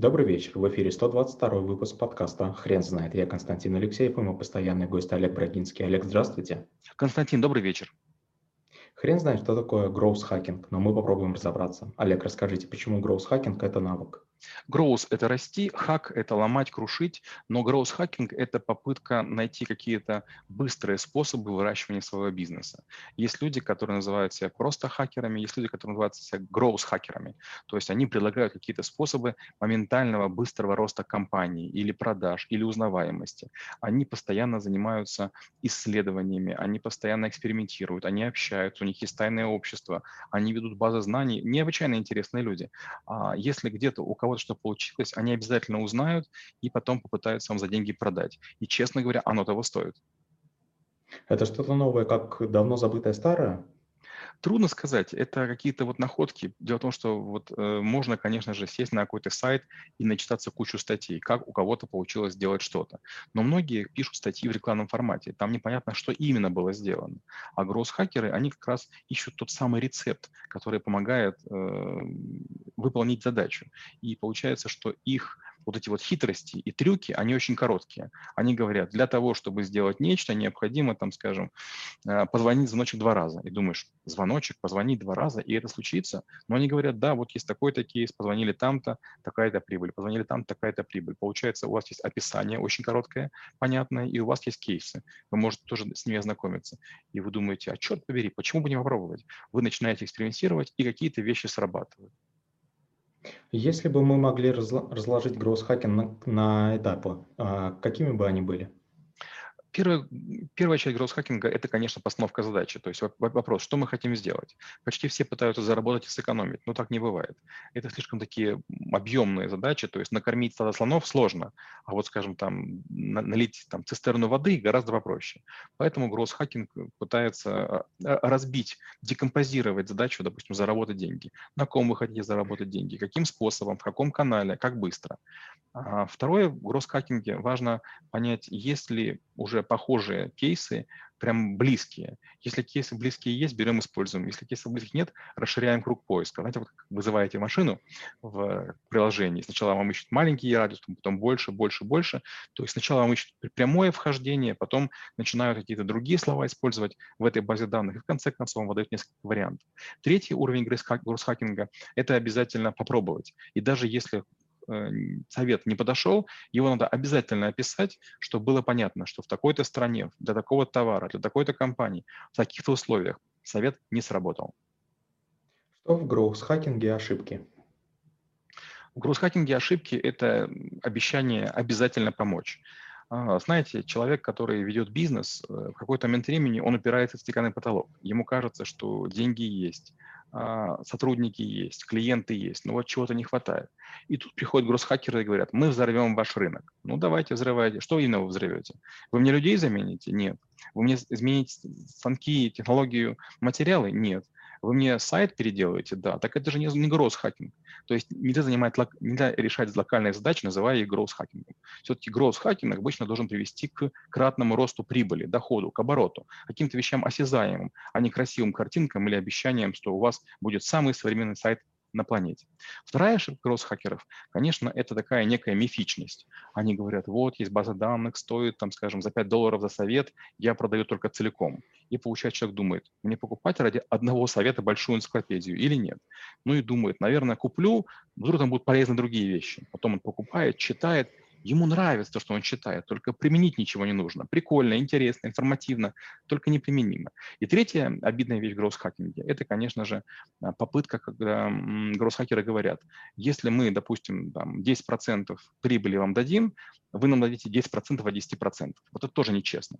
Добрый вечер. В эфире 122 выпуск подкаста «Хрен знает». Я Константин Алексеев и мой постоянный гость Олег Брагинский. Олег, здравствуйте. Константин, добрый вечер. Хрен знает, что такое growth hacking, но мы попробуем разобраться. Олег, расскажите, почему growth hacking – это навык? Growth – это расти, hack – это ломать, крушить, но growth hacking – это попытка найти какие-то быстрые способы выращивания своего бизнеса. Есть люди, которые называют себя просто хакерами, есть люди, которые называют себя growth хакерами. То есть они предлагают какие-то способы моментального быстрого роста компании или продаж, или узнаваемости. Они постоянно занимаются исследованиями, они постоянно экспериментируют, они общаются, у них есть тайное общество, они ведут базы знаний. Необычайно интересные люди. А если где-то у кого кого-то что получилось, они обязательно узнают и потом попытаются вам за деньги продать. И, честно говоря, оно того стоит. Это что-то новое, как давно забытое старое? Трудно сказать, это какие-то вот находки. Дело в том, что вот э, можно, конечно же, сесть на какой-то сайт и начитаться кучу статей, как у кого-то получилось сделать что-то. Но многие пишут статьи в рекламном формате, там непонятно, что именно было сделано. А гросс-хакеры, они как раз ищут тот самый рецепт, который помогает э, выполнить задачу. И получается, что их вот эти вот хитрости и трюки, они очень короткие. Они говорят, для того, чтобы сделать нечто, необходимо, там, скажем, э, позвонить звоночек два раза. И думаешь, звоночек, позвонить два раза, и это случится. Но они говорят, да, вот есть такой-то кейс, позвонили там-то, такая-то прибыль, позвонили там, такая-то прибыль. Получается, у вас есть описание очень короткое, понятное, и у вас есть кейсы. Вы можете тоже с ними ознакомиться. И вы думаете, а черт побери, почему бы не попробовать? Вы начинаете экспериментировать, и какие-то вещи срабатывают. Если бы мы могли разложить гроусс-хакинг на, на этапы, а, какими бы они были? Первая, первая часть гроусс-хакинга – это, конечно, постановка задачи. То есть вопрос, что мы хотим сделать? Почти все пытаются заработать и сэкономить, но так не бывает. Это слишком такие объемные задачи, то есть накормить стадо слонов сложно, а вот, скажем, там, налить там, цистерну воды гораздо попроще. Поэтому гроусс-хакинг пытается а, разбить, декомпозировать задачу, допустим, заработать деньги. На ком вы хотите заработать деньги, каким способом, в каком канале, как быстро. А второе, в гроусс-хакинге важно понять, есть ли уже похожие кейсы, прям близкие. Если кейсы близкие есть, берем, используем. Если кейсов близких нет, расширяем круг поиска. Знаете, вот вызываете машину в приложении. Сначала вам ищут маленький радиус, потом больше, больше, больше. То есть сначала вам ищут прямое вхождение, потом начинают какие-то другие слова использовать в этой базе данных, и в конце концов вам выдают несколько вариантов. Третий уровень гросс-хакинга – это обязательно попробовать. И даже если совет не подошел, его надо обязательно описать, чтобы было понятно, что в такой-то стране, для такого товара, для такой-то компании, в таких-то условиях совет не сработал. Что в гроус-хакинге ошибки? В гроус-хакинге ошибки – это обещание обязательно помочь. А, знаете, человек, который ведет бизнес, э, в какой-то момент времени он упирается в стеклянный потолок. Ему кажется, что деньги есть, а, сотрудники есть, клиенты есть, но вот чего-то не хватает. И тут приходят гросс-хакеры и говорят, мы взорвем ваш рынок. Ну давайте взрывайте. Что именно вы взорвете? Вы мне людей замените? Нет. Вы мне измените станки, технологию, материалы? Нет. Вы мне сайт переделываете? Да. Так это же не, не гроусс-хакинг. То есть нельзя, занимать, нельзя решать локальные задачи, называя их гроусс-хакингом. Все-таки гроусс-хакинг обычно должен привести к кратному росту прибыли, доходу, к обороту, каким-то вещам осязаемым, а не красивым картинкам или обещаниям, что у вас будет самый современный сайт на планете. Вторая ошибка кросс-хакеров, конечно, это такая некая мифичность. Они говорят, вот, есть база данных, стоит, там, скажем, за 5 долларов за совет, я продаю только целиком. И получается, человек думает, мне покупать ради одного совета большую энциклопедию или нет? Ну и думает, наверное, куплю, вдруг там будут полезны другие вещи. Потом он покупает, читает, Ему нравится то, что он читает, только применить ничего не нужно. Прикольно, интересно, информативно, только неприменимо. И третья обидная вещь в гроусс-хакинге – это, конечно же, а, попытка, когда гроусс-хакеры говорят, если мы, допустим, там, 10% прибыли вам дадим, вы нам дадите 10% от 10%. Вот это тоже нечестно.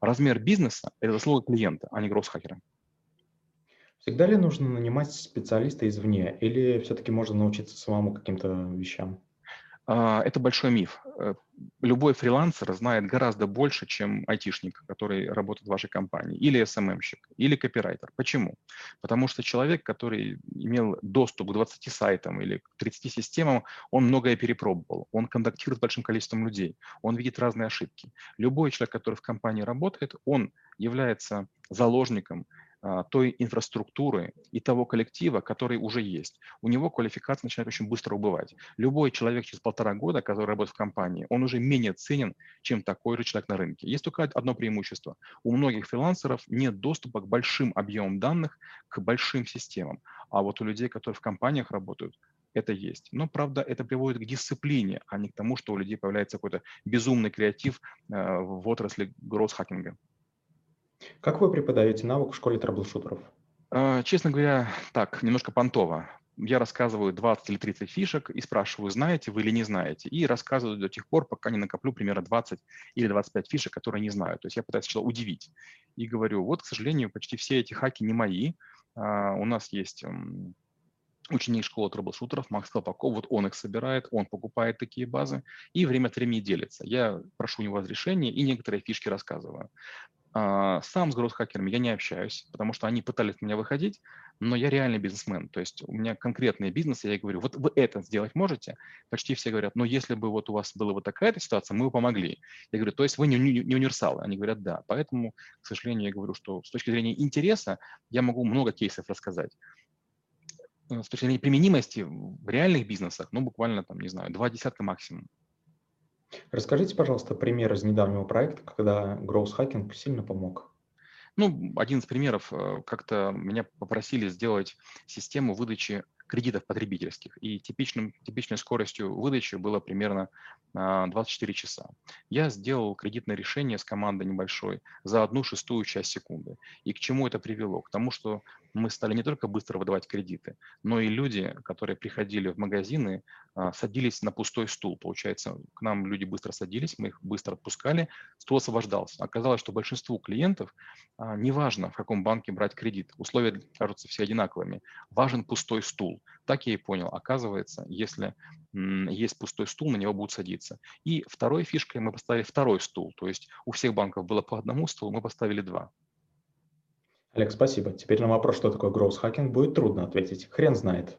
Размер бизнеса – это заслуга клиента, а не гроусс-хакера. Всегда ли нужно нанимать специалиста извне, или все-таки можно научиться самому каким-то вещам? А, это большой миф. Э, любой фрилансер знает гораздо больше, чем айтишник, который работает в вашей компании, или СММщик, или копирайтер. Почему? Потому что человек, который имел доступ к 20 сайтам или к 30 системам, он многое перепробовал, он контактирует с большим количеством людей, он видит разные ошибки. Любой человек, который в компании работает, он является заложником той инфраструктуры и того коллектива, который уже есть. У него квалификация начинает очень быстро убывать. Любой человек через полтора года, который работает в компании, он уже менее ценен, чем такой же человек на рынке. Есть только одно преимущество. У многих фрилансеров нет доступа к большим объемам данных, к большим системам. А вот у людей, которые в компаниях работают, это есть. Но, правда, это приводит к дисциплине, а не к тому, что у людей появляется какой-то безумный креатив э, в отрасли гроусс-хакинга. Как вы преподаете навык в школе трэблшутеров? Э, честно говоря, так, немножко понтово. Я рассказываю 20 или 30 фишек и спрашиваю, знаете вы или не знаете. И рассказываю до тех пор, пока не накоплю примерно 20 или 25 фишек, которые не знаю. То есть я пытаюсь что удивить. И говорю, вот, к сожалению, почти все эти хаки не мои. Uh, у нас есть ученик школы трэблшутеров Макс Колпаков, вот он их собирает, он покупает такие базы и время от времени делится. Я прошу у него разрешения и некоторые фишки рассказываю. А, сам с гроусс-хакерами я не общаюсь, потому что они пытались меня выходить, но я реальный бизнесмен, то есть у меня конкретный бизнес, и я говорю, вот вы это сделать можете? Почти все говорят, но если бы вот у вас была вот такая-то ситуация, мы бы помогли. Я говорю, то есть вы не, не, не универсалы? Они говорят, да. Поэтому, к сожалению, я говорю, что с точки зрения интереса я могу много кейсов рассказать. Э, с точки зрения применимости в реальных бизнесах, ну, буквально, там, не знаю, два десятка максимум. Расскажите, пожалуйста, пример из недавнего проекта, когда Growth Hacking сильно помог. Ну, один из примеров, э, как-то меня попросили сделать систему выдачи кредитов потребительских. И типичным, типичной скоростью выдачи было примерно 24 а, часа. Я сделал кредитное решение с командой небольшой за одну шестую часть секунды. И к чему это привело? К тому, что мы стали не только быстро выдавать кредиты, но и люди, которые приходили в магазины, а, садились на пустой стул. Получается, к нам люди быстро садились, мы их быстро отпускали, стул освобождался. Оказалось, что большинству клиентов а, неважно, в каком банке брать кредит, условия кажутся все одинаковыми. Важен пустой Так я и понял. Оказывается, если есть пустой стул, на него будут садиться. И второй фишкой мы поставили второй стул. То есть у всех банков было по одному стулу, мы поставили два. Олег, спасибо. Теперь на вопрос, что такое growth hacking, будет трудно ответить. Хрен знает.